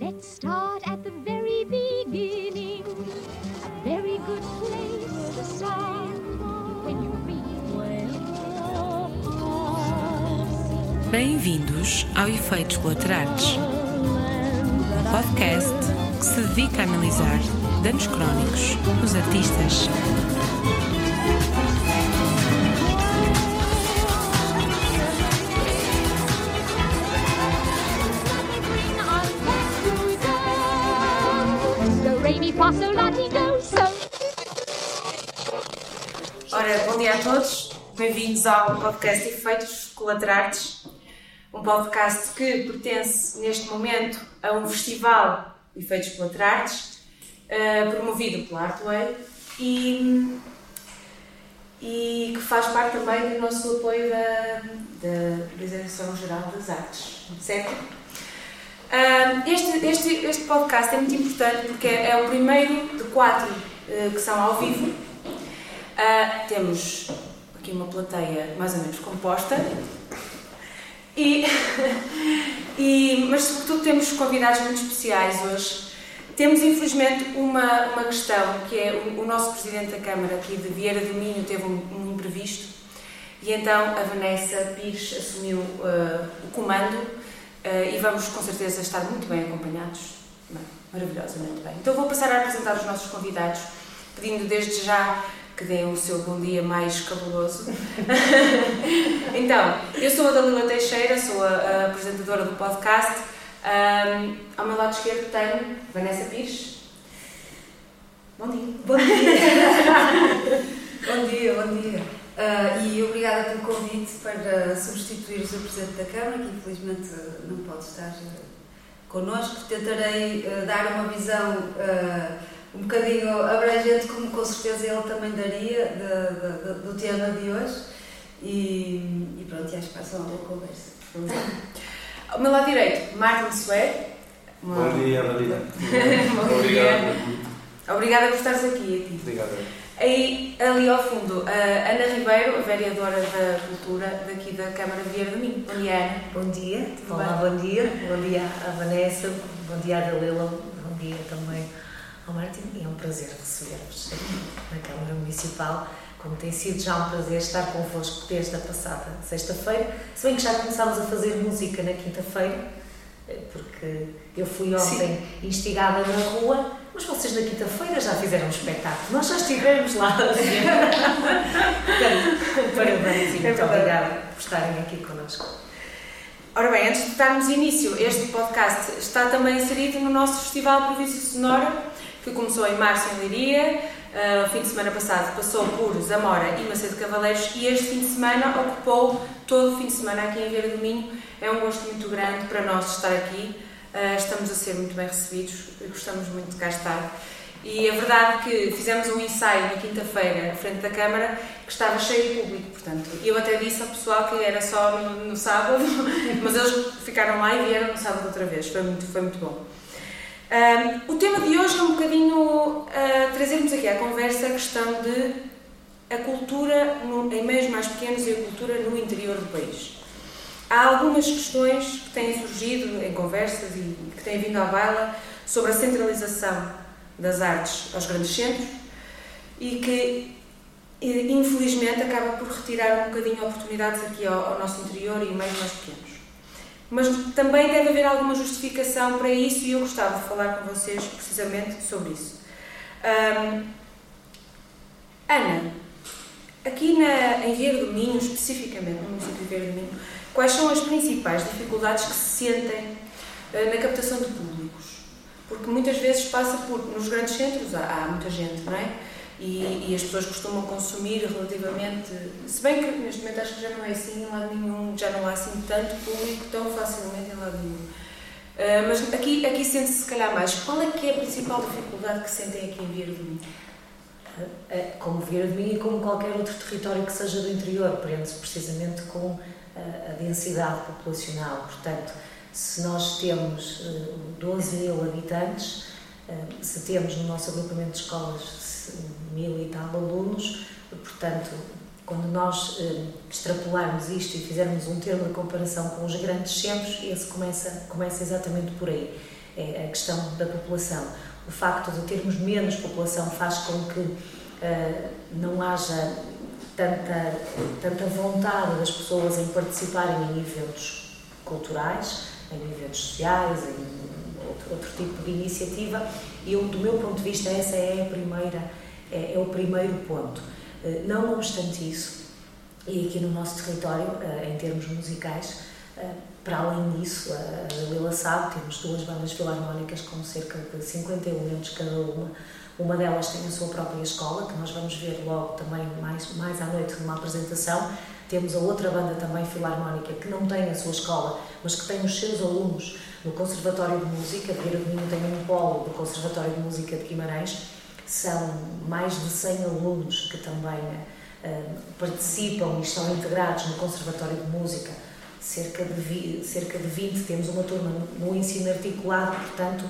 Let's start at the very beginning. A very good place to start when you. Bem-vindos ao Efeitos Colaterais, um podcast que se dedica a analisar danos crónicos dos artistas. A todos, bem-vindos ao podcast Efeitos Colaterais, um podcast que pertence neste momento a um festival Efeitos Colaterais, eh, promovido pela Artway e, e que faz parte também do nosso apoio da, da Direção-Geral das Artes, certo? Ah, Este, este, este podcast é muito importante porque é o primeiro de quatro eh, que são ao vivo. Ah, temos aqui uma plateia mais ou menos composta. E, e, mas, sobretudo, temos convidados muito especiais hoje. Temos, infelizmente, uma, uma questão que é o, o nosso Presidente da Câmara aqui de Vieira do Minho teve um, um imprevisto e então a Vanessa Pires assumiu ah, o comando ah, e vamos com certeza estar muito bem acompanhados. Maravilhosamente bem. Então vou passar a apresentar os nossos convidados, pedindo desde já que deem o seu bom dia mais cabuloso. então, eu sou a Dalila Teixeira, sou a, apresentadora do podcast. Ahm, ao meu lado esquerdo tenho Vanessa Pires. Bom dia. Bom dia. bom dia, bom dia. Ah, e obrigada pelo convite para substituir o Sr. Presidente da Câmara, que infelizmente não pode estar ah, connosco. Tentarei ah, dar uma visão ah, um bocadinho abrangente, como com certeza ele também daria, de- de- de- do tema de hoje. E, e pronto, e acho que vai ser uma boa conversa. Vamos lá. Ao meu lado direito, Martin Suer. Uma- Bom dia, Marina. Bom dia. Obrigada por estares aqui. Obrigado. Aí, ali ao fundo, a Ana Ribeiro, a vereadora da Cultura daqui da Câmara de Vieira do Minho. Bom dia, Ana. Bom dia, olá, bom dia, bom dia à Vanessa, bom dia à Dalila, bom dia também ao Martin e é um prazer receber-vos aqui na Câmara Municipal, como tem sido já um prazer estar convosco desde a passada sexta-feira, se bem que já começámos a fazer música na quinta-feira, eh, porque eu fui ontem instigada na rua, mas vocês na quinta-feira já fizeram um espetáculo, nós já estivemos lá. Portanto, parabéns e É muito obrigada por estarem aqui connosco. Ora bem, antes de darmos início, este podcast está também inserido no nosso Festival Província Sonora, que começou em março em Liria, ah, o fim de semana passado passou por Zamora e Macedo Cavaleiros e este fim de semana ocupou todo o fim de semana aqui em Vieira do Minho. É um gosto muito grande para nós estar aqui, Ah, estamos a ser muito bem recebidos gostamos muito de cá estar. E a verdade é que fizemos um ensaio na quinta-feira, à frente da Câmara, que estava cheio de público, portanto. Eu até disse ao pessoal que era só no, no sábado, mas eles ficaram lá e vieram no sábado outra vez. Foi muito, foi muito bom. Ahm, o tema de hoje é um bocadinho ah, trazermos aqui à conversa a questão de a cultura no- em meios mais pequenos e a cultura no interior do país. Há algumas questões que têm surgido em conversas e que têm vindo à baila sobre a centralização das artes aos grandes centros e que eh, infelizmente acaba por retirar um bocadinho oportunidades aqui ao, ao nosso interior e meios mais pequenos. Mas também deve haver alguma justificação para isso e eu gostava de falar com vocês precisamente sobre isso. Ahm, Ana, aqui na, em Vieira do Minho, especificamente no município de Vieira do Minho, quais são as principais dificuldades que se sentem eh, na captação de públicos? Porque muitas vezes passa por, nos grandes centros há, há muita gente, não é? E, e as pessoas costumam consumir relativamente. Se bem que neste momento acho que já não é assim em lado nenhum, já não há assim tanto público tão facilmente em lado nenhum. Ah, mas aqui, aqui sente-se se calhar mais. Qual é que é a principal dificuldade que sentem aqui em Vieira do Minho? Eh, Como Vieira de Minho e como qualquer outro território que seja do interior, prende-se precisamente com a densidade populacional. Portanto, se nós temos eh, 12 mil habitantes, se temos no nosso agrupamento de escolas mil e tal alunos, portanto, quando nós eh, extrapolarmos isto e fizermos um termo de comparação com os grandes centros, esse começa, começa exatamente por aí. É a questão da população. O facto de termos menos população faz com que uh, não haja tanta, tanta vontade das pessoas em participarem em eventos culturais, em eventos sociais, em outro, outro tipo de iniciativa. E eu, do meu ponto de vista, essa é a primeira, é, é o primeiro ponto. Uh, não obstante isso, e aqui no nosso território, uh, em termos musicais, para além disso, a Lila sabe, temos duas bandas filarmónicas com cerca de 50 elementos cada uma. Uma delas tem a sua própria escola, que nós vamos ver logo também mais, mais à noite numa apresentação. Temos a outra banda também filarmónica que não tem a sua escola, mas que tem os seus alunos no Conservatório de Música. Vieira do Minho tem um polo do Conservatório de Música de Guimarães. São mais de 100 alunos que também uh, participam e estão integrados no Conservatório de Música cerca de, cerca de 20, temos uma turma no ensino articulado, portanto,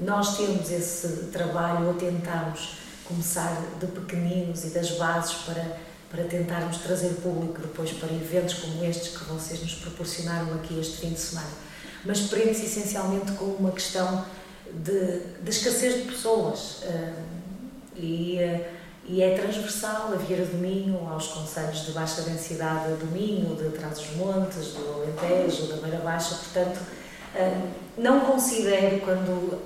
nós temos esse trabalho ou tentamos começar de pequeninos e das bases para, para tentarmos trazer público depois para eventos como estes que vocês nos proporcionaram aqui este fim de semana. Mas prende-se essencialmente com uma questão de, de escassez de pessoas. E e é transversal a Vieira do Minho, aos conselhos de baixa densidade do Minho, de Trás-os-Montes, do Alentejo, da Beira Baixa, portanto, hum, não considero quando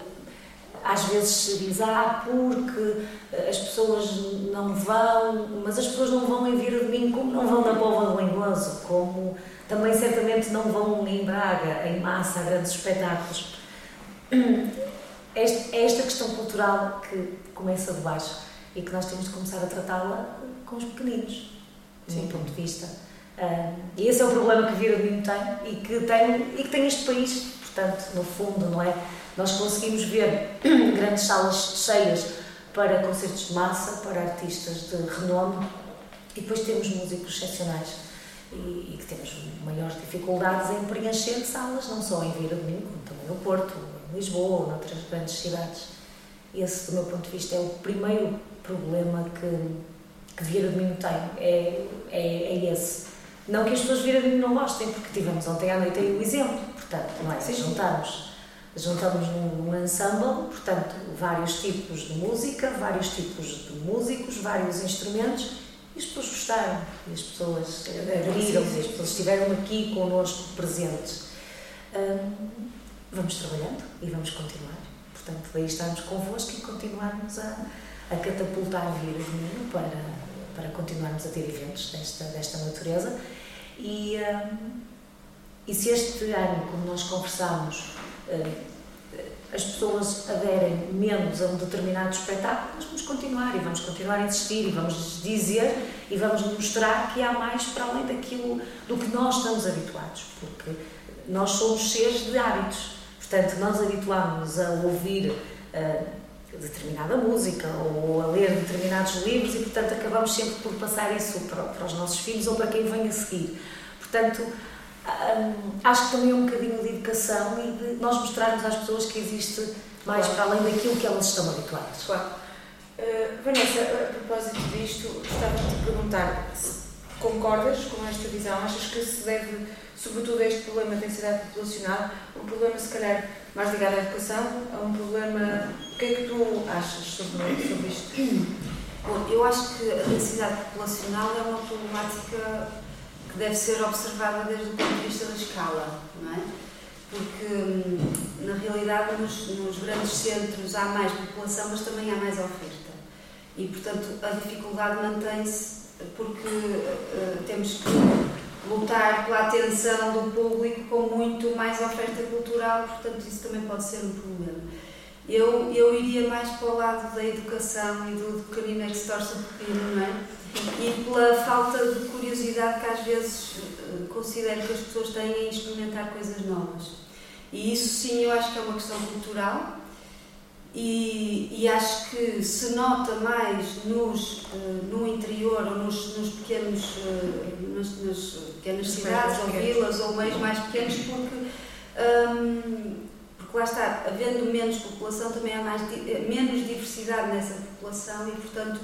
às vezes se diz, ah, porque as pessoas não vão, mas as pessoas não vão em do Minho como não vão na Pova do Linguoso, como também certamente não vão em Braga, em massa, a grandes espetáculos. É esta questão cultural que começa de baixo e que nós temos de começar a tratá-la com os pequeninos, do meu ponto de vista. Uh, e esse é o problema que Vira Minho tem e que tem, e que tem este país, portanto, no fundo, não é? Nós conseguimos ver grandes salas cheias para concertos de massa, para artistas de renome e depois temos músicos excepcionais e, e que temos maiores dificuldades em preencher salas, não só em Vira Minho, como também no Porto, em Lisboa ou noutras grandes cidades. Esse, do meu ponto de vista, é o primeiro problema que, que Vieira de Minho tem. É, é, é esse. Não que as pessoas de Vieira de Minho não gostem, porque tivemos ontem à noite aí o exemplo, portanto, não é? Sim. Juntamos, juntamos num, num ensemble, portanto, vários tipos de música, vários tipos de músicos, vários instrumentos, e as pessoas gostaram, e as pessoas aderiram, e as pessoas estiveram aqui connosco presentes. Vamos trabalhando e vamos continuar. Portanto, daí estarmos convosco e continuarmos a, a catapultar de Minho para, para continuarmos a ter eventos desta, desta natureza. E, e se este ano, como nós conversámos, as pessoas aderem menos a um determinado espetáculo, nós vamos continuar e vamos continuar a insistir e vamos dizer e vamos mostrar que há mais para além daquilo do que nós estamos habituados, porque nós somos seres de hábitos. Portanto, nós habituámos a ouvir uh, determinada música ou a ler determinados livros e, portanto, acabamos sempre por passar isso para, para os nossos filhos ou para quem vem a seguir. Portanto, hum, acho que também é um bocadinho de educação e de nós mostrarmos às pessoas que existe mais para além daquilo que elas estão habituadas. Claro. Uh, Vanessa, a propósito disto, gostava de te perguntar se concordas com esta visão? Achas que se deve, sobretudo, a este problema de densidade populacional, um problema, se calhar, mais ligado à educação, a um problema o que é que tu achas sobre, sobre isto? Bom, eu acho que a densidade populacional é uma problemática deve ser observada desde o ponto de vista da escala, não é? Porque, hum, na realidade, nos, nos grandes centros há mais população, mas também há mais oferta. E, portanto, a dificuldade mantém-se porque uh, temos que lutar pela atenção do público com muito mais oferta cultural, portanto, isso também pode ser um problema. Eu, eu iria mais para o lado da educação e do, do pequenino é que se torce o pepino, não é? E pela falta de curiosidade que às vezes eh, considero que as pessoas têm em experimentar coisas novas. E isso sim eu acho que é uma questão cultural e, e acho que se nota mais nos, uh, no interior ou nos, nos pequenos, uh, nas, nas pequenas cidades ou vilas ou meios mais pequenos porque um, porque lá está, havendo menos população, também há mais, eh, menos diversidade nessa população e, portanto,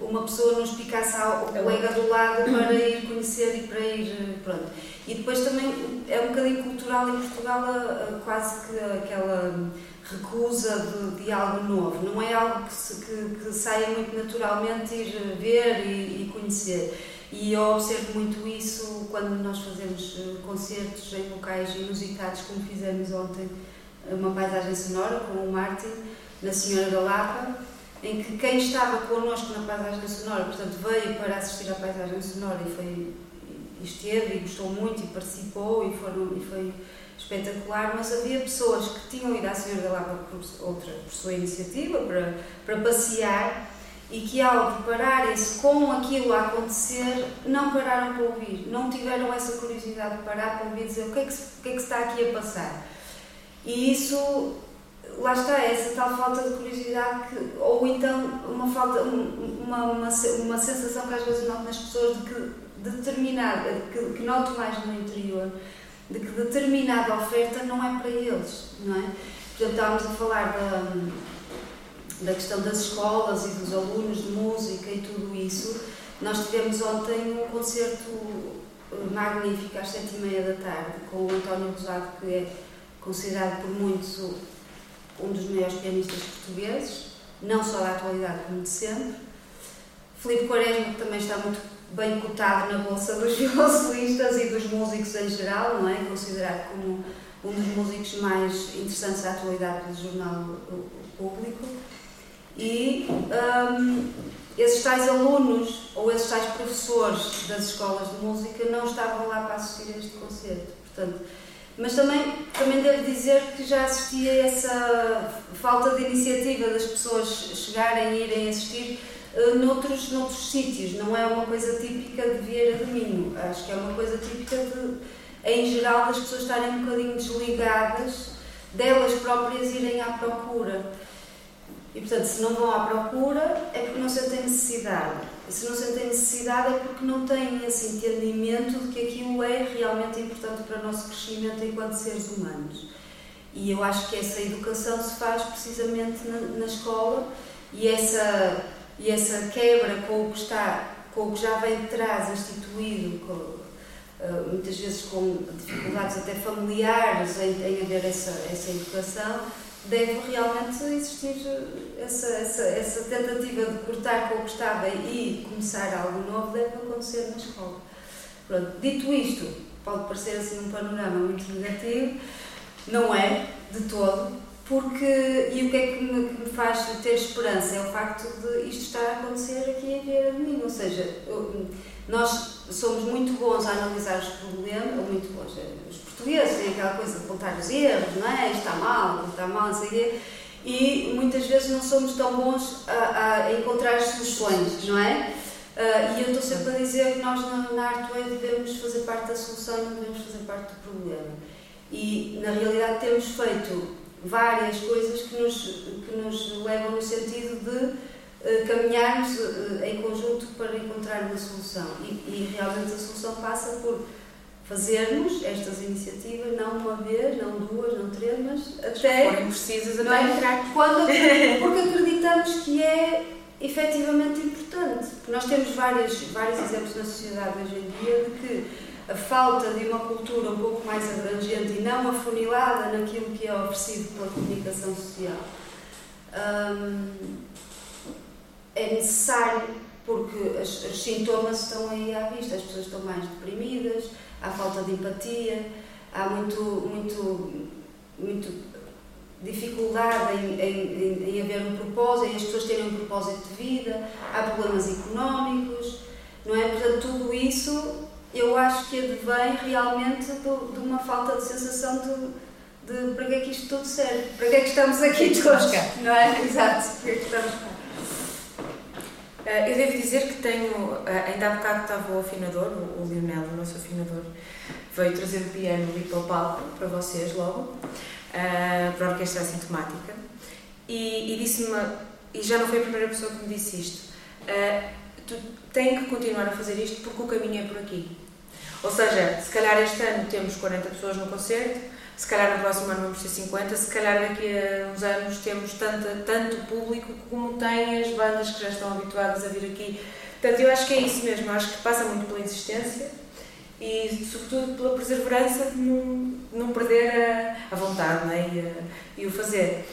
uma pessoa não espicasse ao colega do lado para ir conhecer e para ir. Pronto. E depois também é um bocadinho cultural em Portugal a, a, quase que aquela recusa de, de, algo novo. Não é algo que, se, que, que saia muito naturalmente ir ver e, e, conhecer. E eu observo muito isso quando nós fazemos eh, concertos em locais inusitados, como fizemos ontem, uma paisagem sonora com o Martin, na Senhora da Lapa, em que quem estava connosco na paisagem sonora, portanto, veio para assistir à paisagem sonora e foi esteve e gostou muito e participou e, foram, e foi espetacular, mas havia pessoas que tinham ido à Senhora da Lapa por, outra, por sua iniciativa, para, para passear, e que ao depararem-se com aquilo a acontecer, não pararam para ouvir, não tiveram essa curiosidade de parar para ouvir e dizer o que, é que o que é que está aqui a passar. E isso, lá está, essa tal falta de curiosidade, que, ou então uma, falta, uma, uma, uma sensação que às vezes noto nas pessoas de que determinada, que, que noto mais no interior, de que determinada oferta não é para eles, não é? Portanto, estávamos a falar da, da questão das escolas e dos alunos de música e tudo isso. Nós tivemos ontem um concerto eh, magnífico às sete e meia da tarde com o António Rosado, que é considerado por muitos um dos maiores pianistas portugueses, não só da atualidade como de sempre. Filipe Quaresma, que também está muito bem cotado na bolsa dos violoncelistas e dos músicos em geral, não é? Considerado como um dos músicos mais interessantes da atualidade do jornal público. E um, esses tais alunos ou esses tais professores das escolas de música não estavam lá para assistir a este concerto. Portanto, mas também, também devo dizer que já assistia a essa falta de iniciativa das pessoas chegarem e irem assistir uh, noutros, noutros sítios. Não é uma coisa típica de Vieira de Minho. Acho que é uma coisa típica de, em geral, das pessoas estarem um bocadinho desligadas, delas próprias irem à procura. E portanto, se não vão à procura, é porque não sentem necessidade. E se não sentem necessidade, é porque não têm esse entendimento de que aquilo é realmente importante para o nosso crescimento enquanto seres humanos. E eu acho que essa educação se faz precisamente na, na escola e essa, e essa quebra com o que está, com o que já vem de trás instituído, com, uh, muitas vezes com dificuldades até familiares em, em haver essa, essa educação, deve realmente existir essa, essa, essa tentativa de cortar com o que estava e começar algo novo, deve acontecer na escola. Pronto, dito isto, pode parecer assim um panorama muito negativo, não é, de todo, porque, e o que é que me, que me faz ter esperança é o facto de isto estar a acontecer aqui em Vieira de Minho, ou seja, nós somos muito bons a analisar os problemas, ou muito bons, os portugueses têm aquela coisa de apontar os erros, não é? Está mal, está mal, não sei o quê, e muitas vezes não somos tão bons a, a encontrar as soluções, não é? Uh, e eu estou sempre a dizer que nós na, na Artway devemos fazer parte da solução e não devemos fazer parte do problema. E na realidade temos feito várias coisas que nos, que nos levam no sentido de caminharmos uh, em conjunto para encontrar uma solução. E, e realmente a solução passa por fazermos estas iniciativas, não uma vez, não duas, não três, mas até. Forem precisas até entrar. Quando, porque acreditamos que é efetivamente importante. Porque nós temos vários, vários exemplos na sociedade hoje em dia de que a falta de uma cultura um pouco mais abrangente e não afunilada naquilo que é oferecido pela comunicação social hum, é necessário porque os, os sintomas estão aí à vista, as pessoas estão mais deprimidas, há falta de empatia, há muito, muito, muito dificuldade em, em, em haver um propósito, em as pessoas terem um propósito de vida, há problemas económicos, não é? Portanto, tudo isso eu acho que advém realmente de, de uma falta de sensação de, de para que é que isto tudo serve, para que é que estamos aqui todos, não é? Exato, para que é que estamos cá. Eh, eu devo dizer que tenho, eh, ainda há bocado estava o afinador, o Lionel, o nosso afinador, veio trazer o piano ali para o palco, para vocês logo, eh, para a orquestra assintomática, e, e disse-me, e já não foi a primeira pessoa que me disse isto, tu tens que continuar a fazer isto porque o caminho é por aqui. Ou seja, se calhar este ano temos 40 pessoas no concerto, se calhar no próximo ano vamos ter 50, se calhar daqui a uns anos temos tanta, tanto público como tem as bandas que já estão habituadas a vir aqui. Portanto, eu acho que é isso mesmo, acho que passa muito pela insistência e, sobretudo, pela perseverança de não, não perder a, a vontade não é? e, a, e o fazer.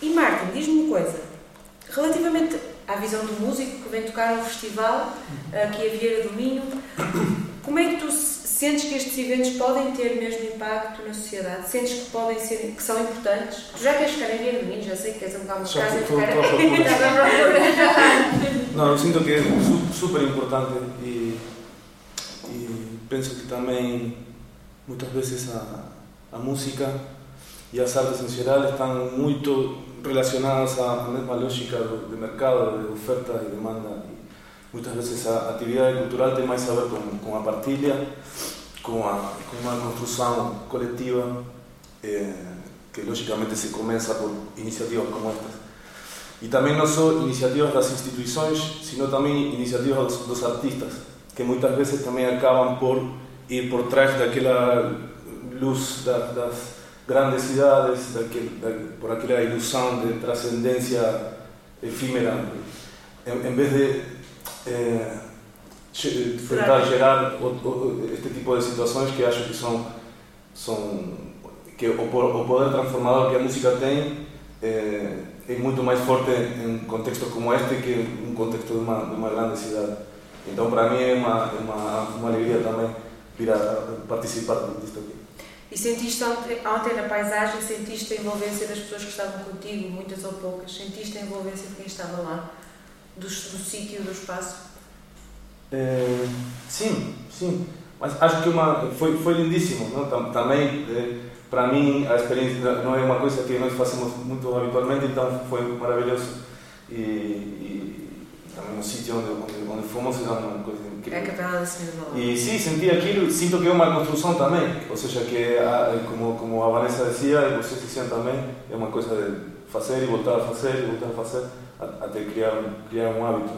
E Martin, diz-me uma coisa, relativamente à visão do músico que vem tocar no festival, aqui a Vieira do Minho, como é que tu sentes que estes eventos podem ter mesmo impacto na sociedade? Sentes que podem ser, que são importantes? Tu já queres ficar em Minho, já sei que queres alugar uma casa e ficar aqui. Não, eu sinto que é su- super importante e, e penso que também muitas vezes a, a música e as artes em geral estão muito relacionadas à mesma lógica do, de mercado, de oferta e demanda. Muitas vezes a atividade cultural tem mais a ver com, com a partilha, com, a, com uma construção eh, que logicamente se começa por iniciativas como estas. E também não só iniciativas das instituições, sino também iniciativas dos, dos artistas, que muitas vezes também acabam por ir por trás daquela luz da, das grandes cidades, daquele, da, por aquela ilusão de transcendência efímera, em, em vez de che- tentar gerar este tipo de situações que acho que são, são que o, po- o poder transformador que a música tem eh, é muito mais forte em contextos como este que um contexto de uma, de uma grande cidade. Então, para mim, é uma, é uma, uma alegria também vir a participar disto aqui. E sentiste ontem, ontem na paisagem, sentiste a envolvência das pessoas que estavam contigo, muitas ou poucas? Sentiste a envolvência de quem estava lá? Do, do sítio, do espaço? Eh, sim, sim. Mas acho que uma, foi, foi lindíssimo. Não? Tam- Também, eh, para mim, a experiência não é uma coisa que nós fazemos muito habitualmente, então foi maravilhoso. E, e também o sítio onde, onde, onde fomos era uma coisa É a incrível. Capela da Senhora. E sim, senti aquilo, sinto que é uma construção também, ou seja, que a- como, como a Vanessa dizia, e vocês diziam também, é uma coisa de fazer e voltar a fazer e voltar a fazer, até criar, criar um hábito.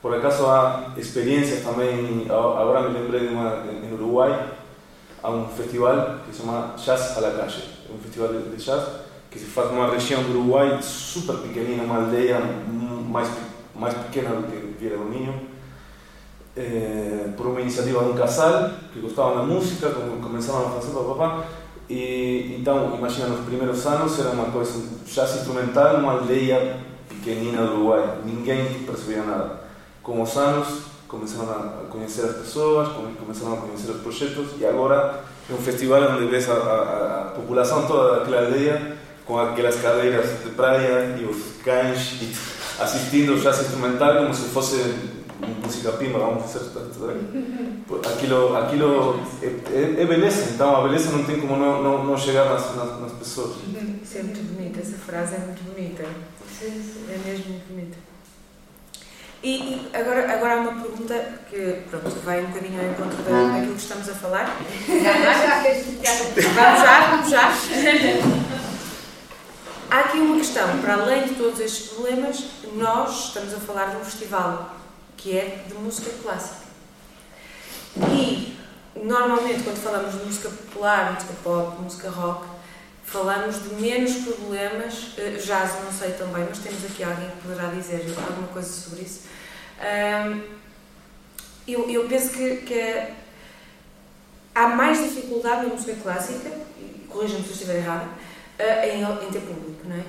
Por acaso há experiências também, agora me lembrei de uma em Uruguai, há um festival que se chama Jazz a la Calle, é um festival de, de jazz que se faz numa região do Uruguai super pequenina, uma aldeia mais, mais pequena do que Vieira do Minho, por uma iniciativa de um casal que gostavam da música, como começaram a fazer papapá, e então, imagina, nos primeiros anos era uma coisa, jazz instrumental numa aldeia pequenina do Uruguai, ninguém percebia nada. Com os anos, começaram a conhecer as pessoas, come- começaram a conhecer os projetos, e agora é um festival onde vês a, a, a população toda daquela aldeia com aquelas cadeiras de praia e os cães e assistindo jazz instrumental como se fosse música pimba, vamos dizer. Aquilo, aquilo é, é, é beleza, então a beleza não tem como não, não, não chegar nas, nas, nas pessoas. Isso é muito bonito, essa frase é muito bonita. É mesmo muito bonita. E, e agora, agora há uma pergunta que pronto, vai um bocadinho ao encontro da- daquilo que estamos a falar. Vamos já, vamos já. Há aqui uma questão, para além de todos estes problemas, nós estamos a falar de um festival que é de música clássica. E normalmente quando falamos de música popular, música pop, música rock, falamos de menos problemas, eh, jazz não sei também, mas temos aqui alguém que poderá dizer alguma coisa sobre isso. Eu, eu penso que, que há mais dificuldade na música clássica, corrijam-me se eu estiver errada, eh, em, em ter público, não é?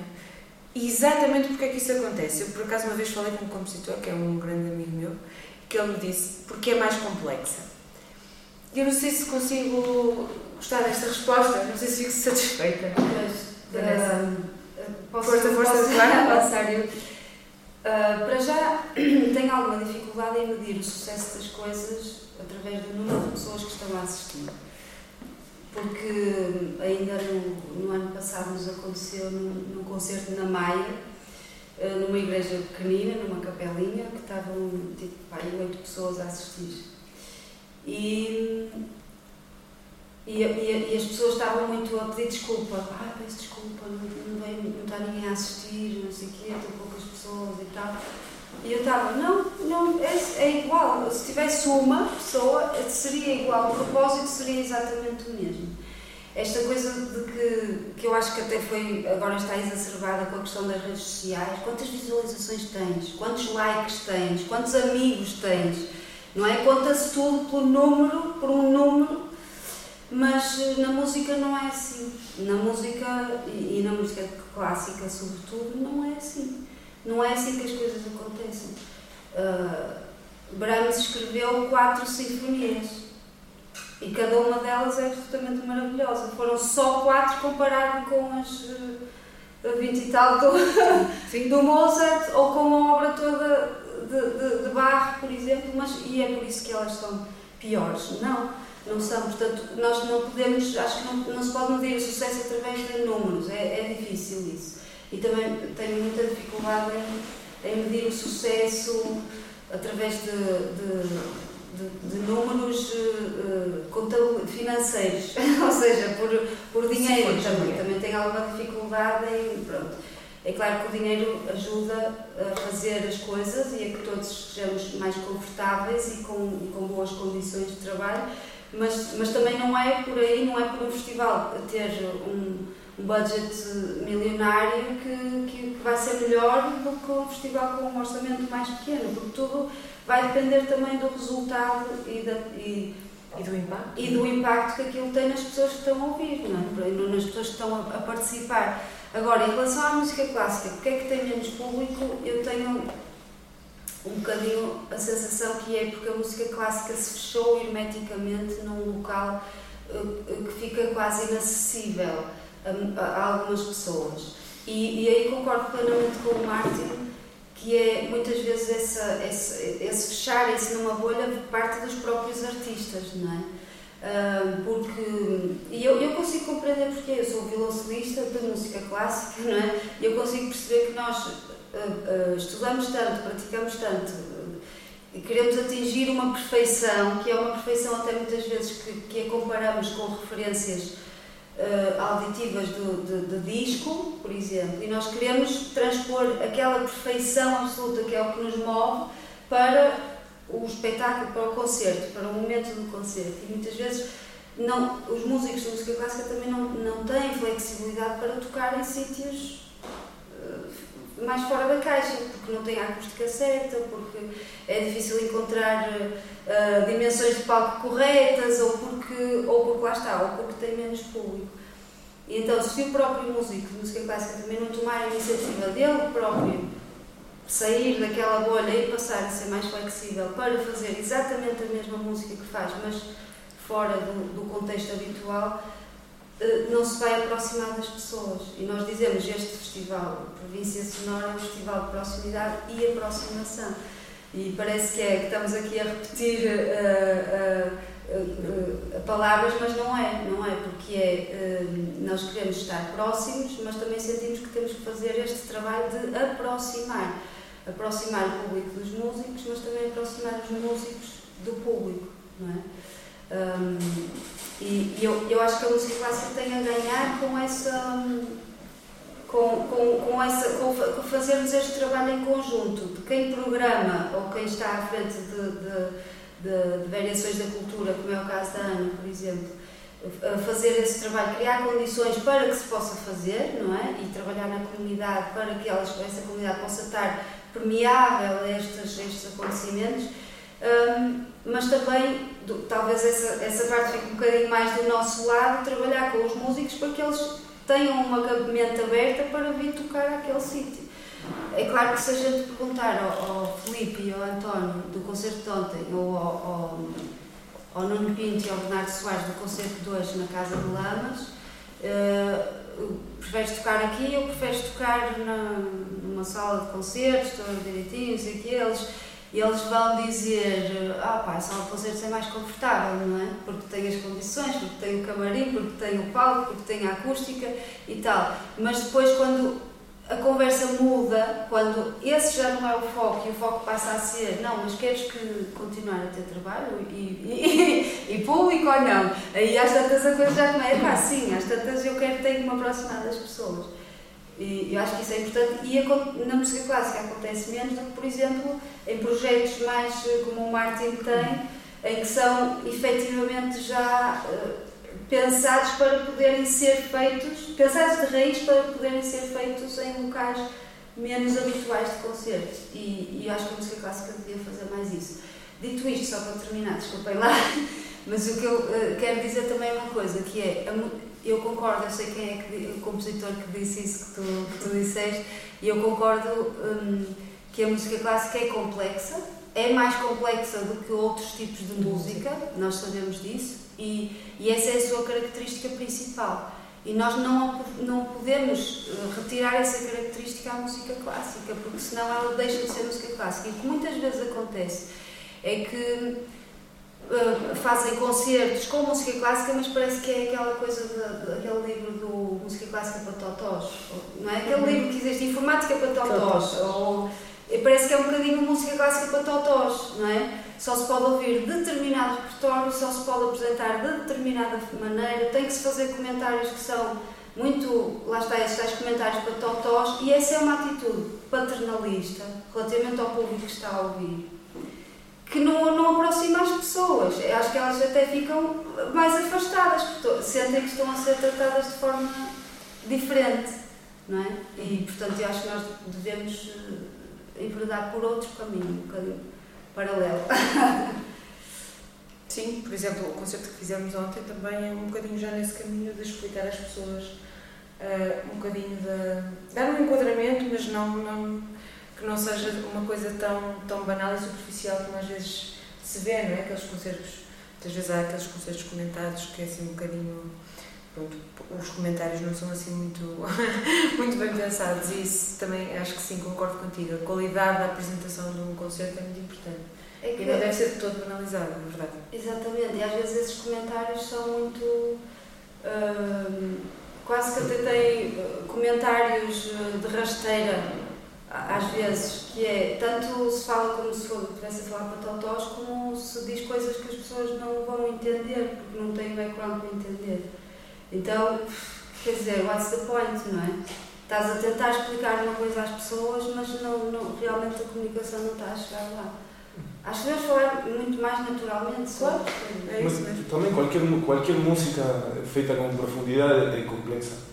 E exatamente porque é que isso acontece. Eu, por acaso, uma vez falei com um compositor, que é um grande amigo meu, que ele me disse porque é mais complexa. Eu não sei se consigo gostar desta resposta, não sei se fico satisfeita. Vanessa. Ah, posso, Força, força, posso claro. avançar eu? Ah, para já, tenho alguma dificuldade em medir o sucesso das coisas através do número de pessoas que estão a assistir. Porque ainda no, no ano passado nos aconteceu num, num concerto na Maia, ah, numa igreja pequenina, numa capelinha, que estavam tipo, pá, aí oito pessoas a assistir. E, e, e- e as pessoas estavam muito a pedir desculpa. Ah, peço desculpa, não, não, veio, não está ninguém a assistir, não sei o quê, estão poucas pessoas e tal. E eu estava, não, não, é, é igual. Se tivesse uma pessoa, seria igual. O propósito seria exatamente o mesmo. esta coisa de que, que eu acho que até foi, agora está exacerbada com a questão das redes sociais, quantas visualizações tens, quantos likes tens, quantos amigos tens, não é? Conta-se tudo por número, por um número, mas eh, na música não é assim. Na música, e, na música clássica sobretudo, não é assim. Não é assim que as coisas acontecem. Uh, Brahms escreveu quatro sinfonias e cada uma delas é absolutamente maravilhosa. Foram só quatro comparado com as uh, 20 e tal do, do Mozart ou com a obra toda de, de, de Bach, por exemplo, mas, e é por isso que elas são piores. Não, não são. Portanto, nós não podemos, acho que não, não se pode medir o sucesso através de números, é, é difícil isso. E também tenho muita dificuldade em, em medir o sucesso através de, de de, de números uh, financeiros, ou seja, por, por dinheiro Sim, também. Também tem alguma dificuldade em. Pronto. É claro que o dinheiro ajuda a fazer as coisas e a que todos estejamos mais confortáveis e com, e com boas condições de trabalho, mas, mas também não é por aí, não é por um festival ter um, um budget milionário que, que vai ser melhor do que um festival com um orçamento mais pequeno, porque tudo vai depender também do resultado e, da, e, e, do impacto. e do impacto que aquilo tem nas pessoas que estão a ouvir, não é? nas pessoas que estão a, a participar. Agora, em relação à música clássica, porque é que tem menos público? Eu tenho um bocadinho a sensação que é porque a música clássica se fechou hermeticamente num local uh, que fica quase inacessível a, algumas pessoas. E, e, aí concordo plenamente com o Martin que é muitas vezes essa, esse, fecharem-se numa bolha parte dos próprios artistas, não é? Porque e eu, eu consigo compreender porque eu sou violoncelista de música clássica, não é? E eu consigo perceber que nós uh, uh, estudamos tanto, praticamos tanto e queremos atingir uma perfeição, que é uma perfeição até muitas vezes que, que a comparamos com referências uh, auditivas do, de, de, disco, por exemplo, e nós queremos transpor aquela perfeição absoluta que é o que nos move para o espetáculo, para o concerto, para o momento do concerto. E muitas vezes não, os músicos de música clássica também não, não têm flexibilidade para tocar em sítios mais fora da caixa, porque não têm a acústica certa, porque é difícil encontrar uh, dimensões de palco corretas, ou porque, ou porque lá está, ou porque tem menos público. E então, se o próprio músico de música clássica também não tomar a iniciativa dele próprio sair daquela bolha e passar a ser mais flexível para fazer exatamente a mesma música que faz, mas fora do, do contexto habitual, não se vai aproximar das pessoas. E nós dizemos este festival, Província Sonora, é um festival de proximidade e aproximação. E parece que é que estamos aqui a repetir uh, uh, uh, palavras, mas não é, não é, porque é, nós queremos estar próximos, mas também sentimos que temos que fazer este trabalho de aproximar. Aproximar o público dos músicos, mas também aproximar os músicos do público, não é? Um, e, e eu, eu acho que a música clássica tem a ganhar com essa. Com, com, com, essa, com, com fazermos este trabalho em conjunto, de quem programa ou quem está à frente de, de, de, de variações da cultura, como é o caso da Ana, por exemplo, fazer esse trabalho, criar condições para que se possa fazer, não é? E trabalhar na comunidade para que elas, essa comunidade possa estar permeável a estes, estes acontecimentos, um, mas também, do, talvez essa, essa parte fique um bocadinho mais do nosso lado, trabalhar com os músicos para que eles tenham uma mente aberta para vir tocar aquele sítio. É claro que se a gente perguntar ao, ao Felipe e ao António do concerto de ontem, ou ao, ao, ao Nuno Pinto e ao Bernardo Soares do concerto de hoje na Casa de Lamas, uh, preferes tocar aqui ou preferes tocar na, numa sala de concertos, todos direitinho, sei que eles e eles vão dizer, ah pá, a sala de concertos é mais confortável, não é? Porque tem as condições, porque tem o camarim, porque tem o palco, porque tem a acústica e tal. Mas depois quando a conversa muda, quando esse já não é o foco e o foco passa a ser, não, mas queres que continuar a ter trabalho e, e, e público ou não? Aí às tantas a coisa já não é, pá, sim, às tantas eu quero ter me aproximar das pessoas. E eu acho que isso é importante. E na música clássica acontece menos do que, por exemplo, em projetos mais eh, como o Martin tem, em que são efetivamente já uh, pensados para poderem ser feitos, pensados de raiz para poderem ser feitos em locais menos habituais de concertos. E, e acho que a música clássica devia fazer mais isso. Dito isto, só para terminar, desculpem lá, mas o que eu uh, quero dizer também é uma coisa, que é, eu concordo, eu sei quem é que, o compositor que disse isso que tu, que tu disseste, e eu concordo um, que a música clássica é complexa, é mais complexa do que outros tipos de música, nós sabemos disso, e, e essa é a sua característica principal. E nós não, não podemos eh, retirar essa característica à música clássica, porque senão ela deixa de ser música clássica. E o que muitas vezes acontece é que uh, fazem concertos com música clássica, mas parece que é aquela coisa, daquele livro do Música Clássica para Totós, não é? Aquele livro que existe, Informática para Totós, ou parece que é um bocadinho música clássica para totós, não é? Só se pode ouvir determinado repertório, só se pode apresentar de determinada maneira, tem que se fazer comentários que são muito, lá está, esses tais comentários para totós, e essa é uma atitude paternalista relativamente ao público que está a ouvir, que não, não aproxima as pessoas. Eu acho que elas até ficam mais afastadas, porque sentem que estão a ser tratadas de forma diferente, não é? E, portanto, eu acho que nós devemos enverdar por outro caminho, um bocadinho paralelo. Sim, por exemplo, o concerto que fizemos ontem também é um bocadinho já nesse caminho de explicar às pessoas uh, um bocadinho de. dar um enquadramento, mas não, não, que não seja uma coisa tão, tão banal e superficial como às vezes se vê, não é? Aqueles concertos, muitas vezes há aqueles concertos comentados que é assim um bocadinho pronto, os comentários não são assim muito, muito bem pensados e isso também acho que sim, concordo contigo. A qualidade da apresentação de um concerto é muito importante. É que, e não deve ser de todo banalizado, na verdade. Exatamente, e às vezes esses comentários são muito. Uh, quase que até têm ah, comentários ah, de rasteira, às vezes, que é tanto se fala como se estivesse a falar para totós, como se diz coisas que as pessoas não vão entender, porque não têm background para entender. Então, quer dizer, what's the point, não é? Estás a tentar explicar uma coisa às pessoas, mas não, não, realmente a comunicação não está a chegar lá. Acho que devemos falar muito mais naturalmente. Claro, é isso mesmo. Também qualquer, qualquer música feita com profundidade é complexa.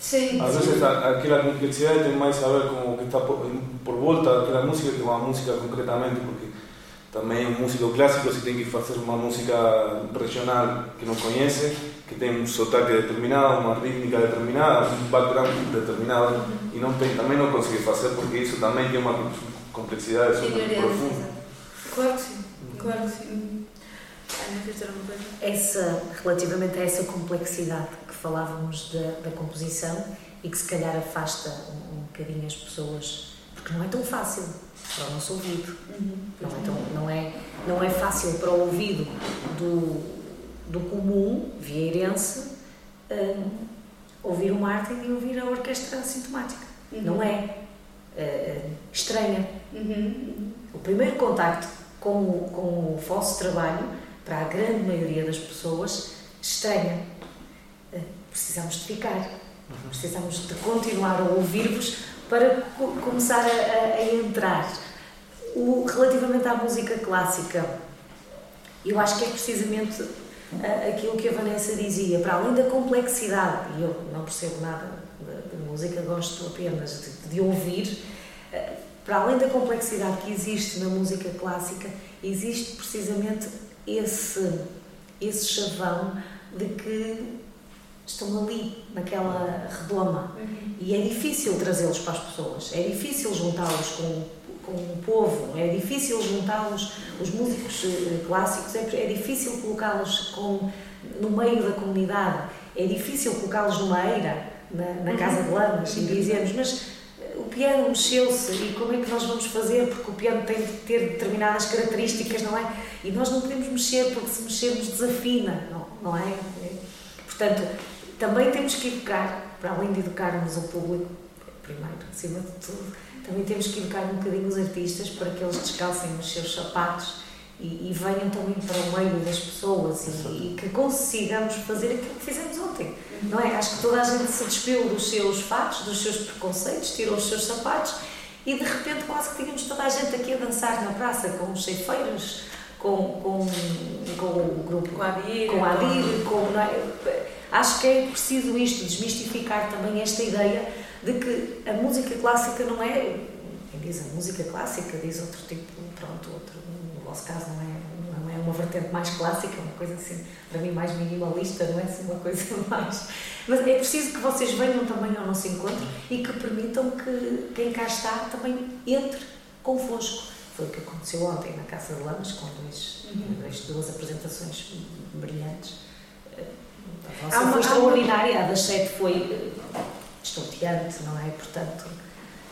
Não? Sim. Às vezes aquela complexidade tem mais a ver com o que está por, por volta daquela música que com a música concretamente, porque também um músico clássico se tem que fazer uma música regional que não conhece que tem um sotaque determinado, uma rítmica determinada, um background determinado e não tem, também não consegue fazer porque isso também tem uma complexidade super profunda. Claro que sim, claro que sim. Essa, relativamente a essa complexidade que falávamos da, da composição e que se calhar afasta um, um bocadinho as pessoas, porque não é tão fácil para o nosso ouvido. Uhum. Não, é tão, não, é, não é fácil para o ouvido do do comum vieirense um, ouvir o Martin e ouvir a orquestra sintomática. Uhum. Não é uh, estranha. Uhum. O primeiro contacto com o, com o vosso trabalho, para a grande maioria das pessoas, estranha. Precisamos de ficar. Precisamos de continuar a ouvir-vos para co começar a, a, a entrar. O, relativamente à música clássica, eu acho que é precisamente aquilo que a Vanessa dizia, para além da complexidade, e eu não percebo nada de, de música, gosto apenas de, de, ouvir, eh, para além da complexidade que existe na música clássica, existe precisamente esse, esse chavão de que estão ali, naquela redoma. Uhum. E é difícil trazê-los para as pessoas, é difícil juntá-los com com o povo, é difícil juntá-los, os músicos eh, clássicos, é, é difícil colocá-los no meio da comunidade, é difícil colocá-los numa eira, na, na casa de lamas, e dizermos, mas eh, o piano mexeu-se e como é que nós vamos fazer? Porque o piano tem de ter determinadas características, não é? E nós não podemos mexer porque se mexermos desafina, não, não é? Portanto, também temos que educar, para além de educarmos o público, primeiro, acima de tudo, também temos que educar um bocadinho os artistas para que eles descalcem os seus sapatos e, e venham também para o meio das pessoas e, e, que consigamos fazer aquilo que fizemos ontem. Não é? Acho que toda a gente se despiu dos seus fatos, dos seus preconceitos, tirou os seus sapatos e de repente quase que tínhamos toda a gente aqui a dançar na praça com os ceifeiros com, com, com o grupo, Com a Adir. com a Adir, com, é? acho que é preciso isto, desmistificar também esta ideia de que a música clássica não é, quem diz a música clássica diz outro tipo, pronto, outro, no vosso caso não é, não é uma vertente mais clássica, é uma coisa assim, para mim mais minimalista, não é assim uma coisa mais... Mas é preciso que vocês venham também ao nosso encontro e que permitam que quem cá está também entre convosco. Foi o que aconteceu ontem na Casa de Lamas, com dois, dois, duas apresentações brilhantes. A vossa Há uma- foi uma- extraordinária, a das sete foi eh, estonteante, não é? Portanto,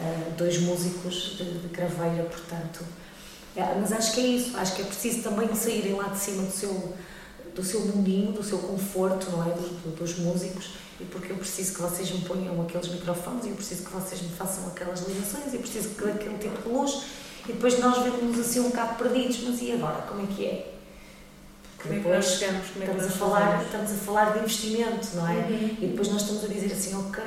eh, dois músicos de, de craveira, portanto. É, mas acho que é isso, acho que é preciso também saírem lá de cima do seu, do seu mundinho, do seu conforto, não é? Dos, do- dos músicos, e porque eu preciso que vocês me ponham aqueles microfones, e eu preciso que vocês me façam aquelas ligações, e preciso que daquele tipo de luz, e depois nós vemos assim um bocado perdidos, mas e agora? Como é que é? Como é nós chegamos? É estamos, a falar, estamos a falar de investimento, não é? Uhum. E depois nós estamos a dizer assim, ok,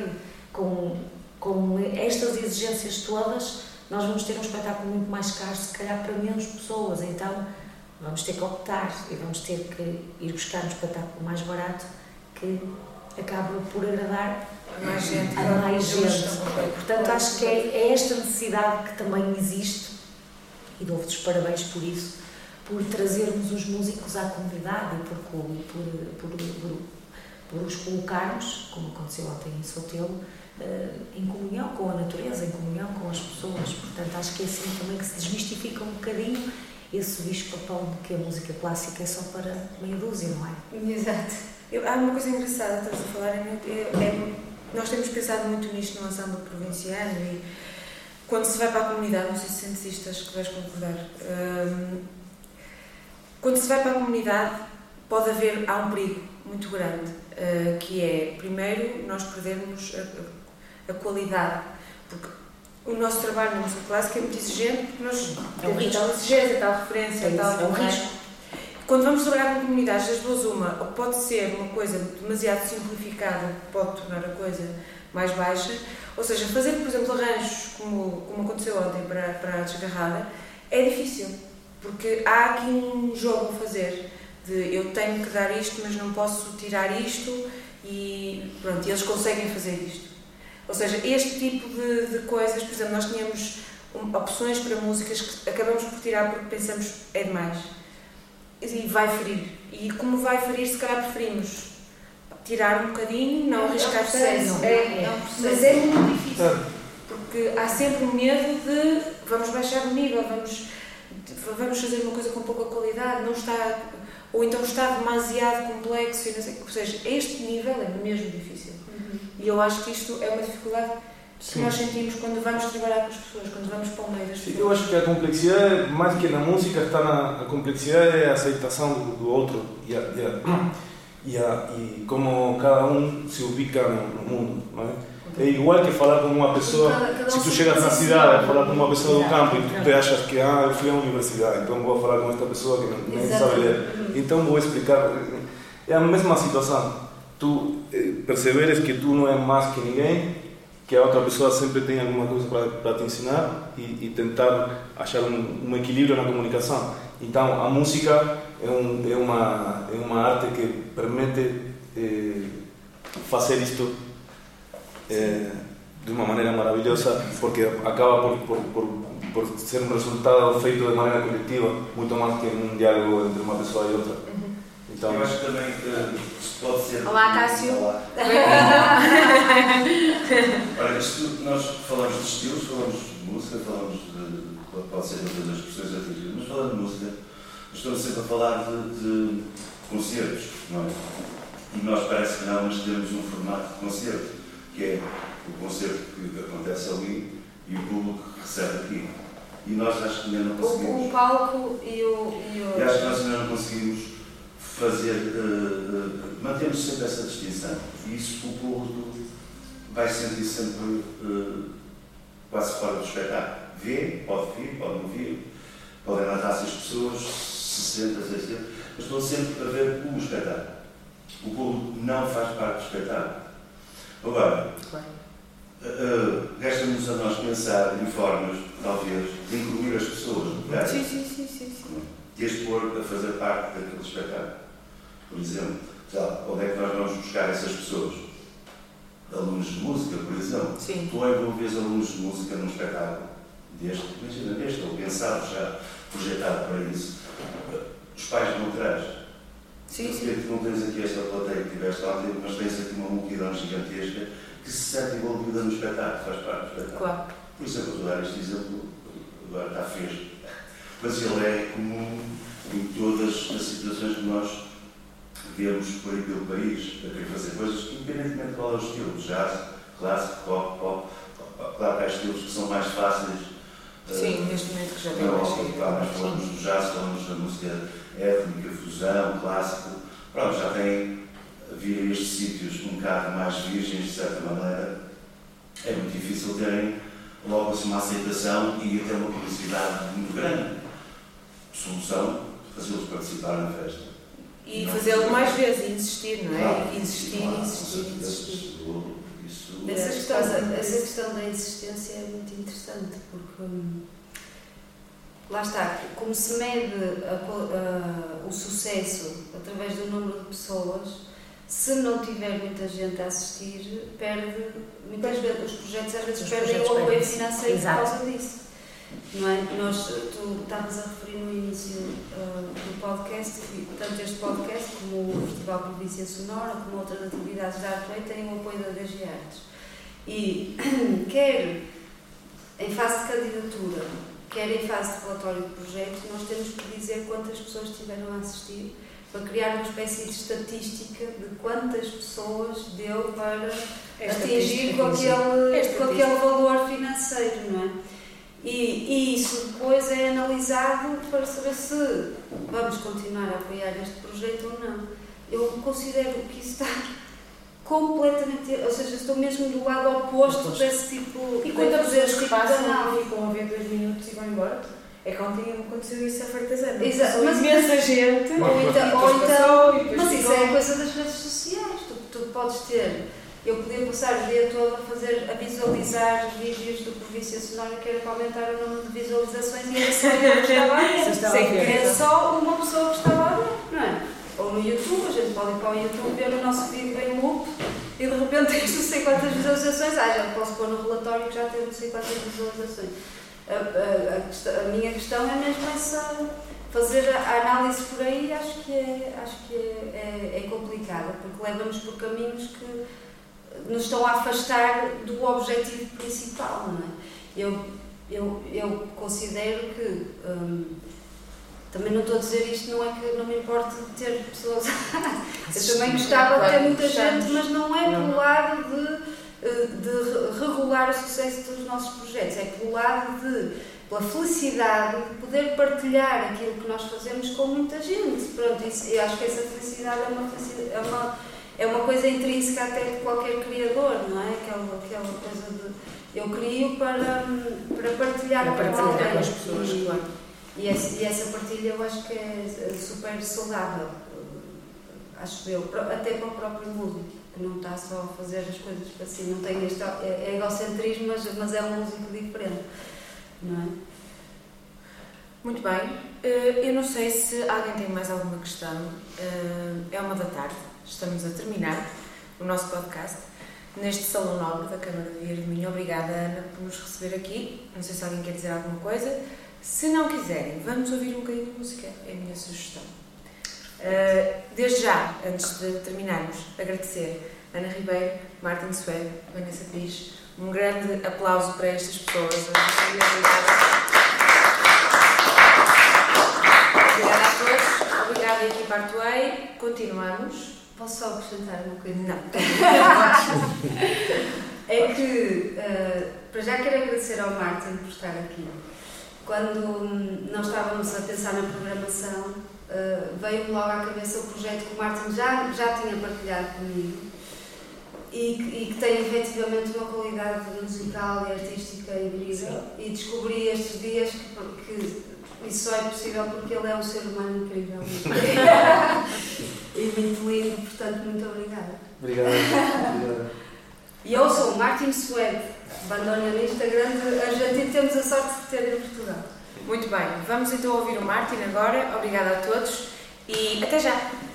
com, com estas exigências todas, nós vamos ter um espetáculo muito mais caro, se calhar para menos pessoas, então vamos ter que optar e vamos ter que ir buscar um espetáculo mais barato que acaba por agradar Mais gente. a mais Eu gente. Portanto, acho que é, é esta necessidade que também existe, e dou-vos os parabéns por isso, por trazermos os músicos à comunidade e por, por, por, por, por os colocarmos, como aconteceu ontem em Sotelo, eh, em comunhão com a natureza, em comunhão com as pessoas. Portanto, acho que é assim também que se desmistifica um bocadinho esse bicho-papão de que a música clássica é só para meia dúzia, não é? Exato. Eu- há uma coisa engraçada estás a falar, é, é- é- nós temos pensado muito nisto no ensemble provinciano e quando se vai para a comunidade, não sei se sentes isto, acho que vais concordar, hum, quando se vai para a comunidade pode haver, há um perigo muito grande, uh, que é, primeiro, nós perdermos a, a qualidade, porque o nosso trabalho na música clássica é muito exigente, porque nós É um temos tal exigência, tal referência, É tal é um não risco. quando vamos trabalhar com comunidades das duas uma, ou pode ser uma coisa demasiado simplificada, pode tornar a coisa mais baixa, ou seja, fazer, por exemplo, arranjos como, como aconteceu ontem para, para a desgarrada, é difícil, porque há aqui um jogo a fazer, de eu tenho que dar isto, mas não posso tirar isto, e pronto, eles conseguem fazer isto. Ou seja, este tipo de, de coisas, por exemplo, nós tínhamos opções para músicas que acabamos por tirar porque pensamos é demais e vai ferir. E como vai ferir, se calhar preferimos tirar um bocadinho, não É um arriscar tanto. é um processo. Mas é muito difícil. Porque há sempre o medo de vamos baixar o nível, vamos, vamos fazer uma coisa com pouca qualidade, não está, ou então está demasiado complexo. E não sei, ou seja, este nível é mesmo difícil. E eu acho que isto é uma dificuldade que Sim. nós sentimos quando vamos trabalhar com as pessoas, quando vamos para o meio das pessoas. Eu acho que a complexidade, mais que na música, está na a complexidade é a aceitação do, do outro e, a, e, a, e, a, e como cada um se ubica no, mundo. Não é? é igual que falar com uma pessoa, Cada- cada um se tu chegas na cidade a falar com uma pessoa do campo e tu te achas que ah, eu fui à universidade, então vou falar com esta pessoa que nem sabe ler. Então vou explicar. É a mesma situação. Tu perceberes que tu não é mais que ninguém, que a outra pessoa sempre tem alguma coisa para, para te ensinar e, e tentar achar um, um equilíbrio na comunicação. Então a música é, um, é, uma, é uma arte que permite eh, fazer isto eh, de uma maneira maravilhosa, porque acaba por, por, por, por ser um resultado feito de maneira coletiva, muito mais que um diálogo entre uma pessoa e outra. Então, Eu acho que também eh, isto pode ser. Olá, Cássio. Olá. Ora, isto, nós falamos de estilos, falamos de música, falamos de. pode- ser de outras expressões artísticas, mas falando de música, estamos sempre a falar de, de concertos, não é? E nós parece que não, mas temos um formato de concerto, que é o concerto que acontece ali e o público que recebe aqui. E nós acho que ainda não O, conseguimos. o palco e o. E o E acho que nós ainda não conseguimos fazer, eh, eh, mantemos sempre essa distinção. E isso o público vai sentir sempre eh, quase fora do espetáculo. Vê, pode vir, pode não vir, podem levantar-se as pessoas, 60, 60, mas estão sempre a ver o espetáculo. O público não faz parte do espetáculo. Agora, eh, eh, resta-nos a nós pensar em formas, talvez, de incluir as pessoas no lugar. Sim, sim, sim, sim. sim. te expor a fazer parte daquele espetáculo. Por exemplo, lá, onde é que nós vamos buscar essas pessoas? Alunos de música, por exemplo. Sim. Tu envolves alunos de música num espetáculo deste, imagina deste, ou pensado já, projetado para isso. Os pais não traz. Sim, Porque sim. tu não tens aqui esta plateia que tiveste ontem, mas tens aqui uma multidão gigantesca que se sente envolvida no espetáculo, faz parte do espetáculo. Claro. Por exemplo, eu vou dar este exemplo, agora está fresco, mas ele é comum em todas as situações que nós vemos por aí pelo país, a querer fazer coisas, independentemente de qual é o estilo, jazz, clássico, pop, pop. Claro que há estilos que são mais fáceis. Sim, eh, neste momento que já tem não, mais nós falamos do jazz, falamos da música étnica, fusão, clássico. Pronto, já tem havia estes sítios um bocado mais virgens, de certa maneira. É muito difícil terem logo assim uma aceitação e até uma publicidade muito grande. Solução, fazê-los participar na festa. E fazê-lo mais vezes, e insistir, não é? Claro. Insistir, Claro, insistir, insistir. Essa questão, essa questão da insistência é muito interessante, porque hum, lá está, como se mede a a- o sucesso através do número de pessoas, se não tiver muita gente a assistir, perde muitas vezes, os projetos às vezes Os perdem o apoio financeiro por causa disso. Não é? Nós, tu estavas a referir no início ah, do podcast, que tanto este podcast como o Festival Província Sonora, como outras atividades da Artway, têm o apoio da DG Artes. E quer em fase de candidatura, quer em fase de relatório de projeto, nós temos que dizer quantas pessoas estiveram a assistir para criar uma espécie de estatística de quantas pessoas deu para atingir com aquele, É com aquele valor financeiro, não é? E, e isso depois é analisado para saber se vamos continuar a apoiar este projeto ou não. Eu considero que isso está completamente, ou seja, estou mesmo do lado oposto Oposto. desse tipo E de quando as fazer pessoas que tipo de passam e ficam a ver dois minutos e vão embora, é que ontem aconteceu isso a fartas anos. Exato, mas- imensa gente. Ou então, ou depois então passou, e depois Mas isso ficou- é coisa das redes sociais. Tu, tu podes ter. Eu podia passar o dia todo a fazer, a visualizar vídeos do Província Sonora que era para aumentar o número de visualizações e era só eu que estava a ver. Você estava a ver, era então. só uma pessoa que estava a ver, não é? Ou no YouTube, a gente pode ir para o YouTube ver o nosso vídeo em loop e de repente tens não sei quantas visualizações. Ah, já posso pôr no relatório que já tem não sei quantas visualizações. A, a- a a minha questão é mesmo essa fazer a análise por aí acho que é, acho que é, é, é complicada, porque leva-nos por caminhos que nos estão a afastar do objetivo principal, não é? Eu, eu, eu considero que, hum, também não estou a dizer isto, não é que não me importe ter pessoas. eu também gostava de ter muita gente, mas não é pelo lado de, eh, de re- regular o sucesso dos nossos projetos, é pelo lado de pela felicidade de poder partilhar aquilo que nós fazemos com muita gente. Pronto, isso, eu acho que essa felicidade é uma, felicidade, é uma, é uma coisa intrínseca até de qualquer criador, não é? Aquela, aquela coisa de eu crio para, hum, para partilhar Para com partilhar alguém. com as pessoas, e, claro. E, essa, e essa partilha eu acho que é é super saudável, eh, acho eu, até para o próprio músico, que não está só a fazer as coisas para si, não tem este é, é egocentrismo, mas, mas é um músico diferente, não é? Muito bem. Eh, Eu não sei se alguém tem mais alguma questão. Eh, É uma da tarde, estamos a terminar o nosso podcast neste Salão Nobre da Câmara de Minho. Obrigada, Ana, por nos receber aqui. Não sei se alguém quer dizer alguma coisa. Se não quiserem, vamos ouvir um bocadinho de música. É a minha sugestão. Eh, Desde já, antes de terminarmos, agradecer Ana Ribeiro, Martin Suede, Vanessa Pires. Um grande aplauso para estas pessoas. Obrigada. Obrigada a todos. Obrigada, equipa Artuei. Continuamos. Posso só acrescentar uma coisa? Não. É que, eh, para já quero agradecer ao Martin por estar aqui. Quando nós estávamos a pensar na programação, eh, veio-me logo à cabeça o projeto que o Martin já, já tinha partilhado comigo e que, e que tem efetivamente uma qualidade musical e artística incrível. E descobri estes dias que, que isso só é possível porque ele é um ser humano incrível. e muito lindo, portanto, muito obrigada. Obrigado. Obrigado. E eu sou o Martin Suede, bandoneonista grande argentino, temos a sorte de ter em Portugal. Muito bem, vamos então ouvir o Martin agora. Obrigada a todos e até já!